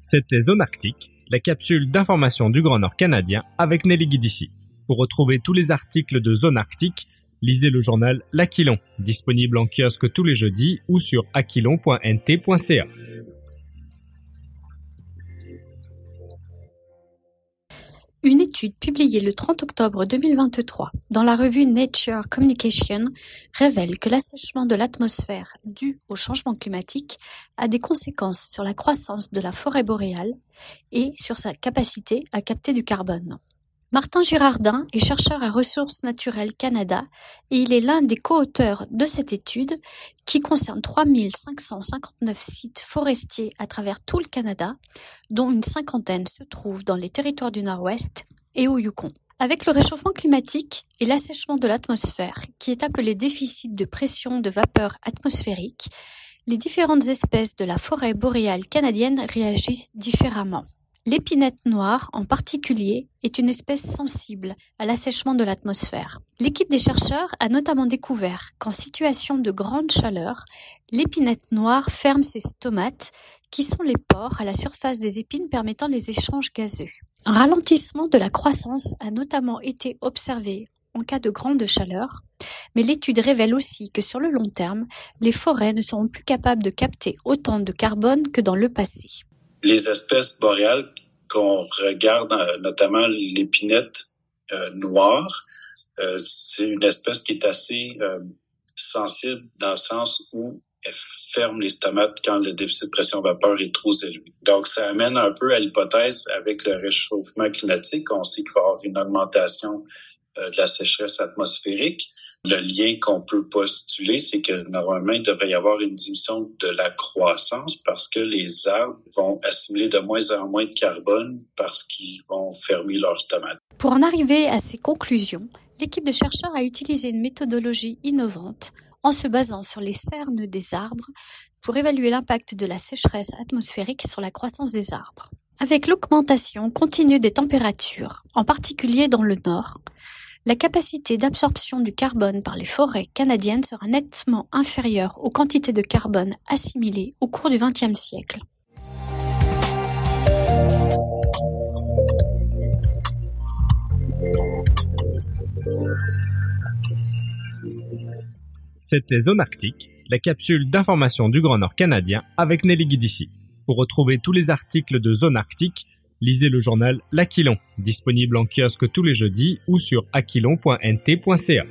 C'était Zone Arctique, la capsule d'information du Grand Nord canadien avec Nelly Guidici. Pour retrouver tous les articles de Zone Arctique, lisez le journal L'Aquilon, disponible en kiosque tous les jeudis ou sur aquilon.nt.ca. publiée le 30 octobre 2023 dans la revue Nature Communication révèle que l'assèchement de l'atmosphère dû au changement climatique a des conséquences sur la croissance de la forêt boréale et sur sa capacité à capter du carbone. Martin Girardin est chercheur à Ressources naturelles Canada et il est l'un des co-auteurs de cette étude qui concerne 3559 sites forestiers à travers tout le Canada, dont une cinquantaine se trouvent dans les territoires du Nord-Ouest Avec le réchauffement climatique et l'assèchement de l'atmosphère, qui est appelé déficit de pression de vapeur atmosphérique, les différentes espèces de la forêt boréale canadienne réagissent différemment. L'épinette noire, en particulier, est une espèce sensible à l'assèchement de l'atmosphère. L'équipe des chercheurs a notamment découvert qu'en situation de grande chaleur, l'épinette noire ferme ses stomates, qui sont les pores à la surface des épines permettant les échanges gazeux. Un ralentissement de la croissance a notamment été observé en cas de grande chaleur, mais l'étude révèle aussi que sur le long terme, les forêts ne seront plus capables de capter autant de carbone que dans le passé. Les espèces boréales qu'on regarde, euh, notamment l'épinette euh, noire, euh, c'est une espèce qui est assez sensible dans le sens où elle ferme les stomates quand le déficit de pression vapeur est trop élevé. Donc, ça amène un peu à l'hypothèse avec le réchauffement climatique. On sait qu'il va y avoir une augmentation de la sécheresse atmosphérique le lien qu'on peut postuler, c'est que normalement, il devrait y avoir une diminution de la croissance parce que les arbres vont assimiler de moins en moins de carbone parce qu'ils vont fermer leurs stomates. Pour en arriver à ces conclusions, l'équipe de chercheurs a utilisé une méthodologie innovante en se basant sur les cernes des arbres pour évaluer l'impact de la sécheresse atmosphérique sur la croissance des arbres. Avec l'augmentation continue des températures, en particulier dans le nord, la capacité d'absorption du carbone par les forêts canadiennes sera nettement inférieure aux quantités de carbone assimilées au cours du XXe siècle. C'était Zone Arctique, la capsule d'information du Grand Nord canadien avec Nelly Guidici. Pour retrouver tous les articles de Zone Arctique, lisez le journal L'Aquilon, disponible en kiosque tous les jeudis ou sur aquilon.nt.ca.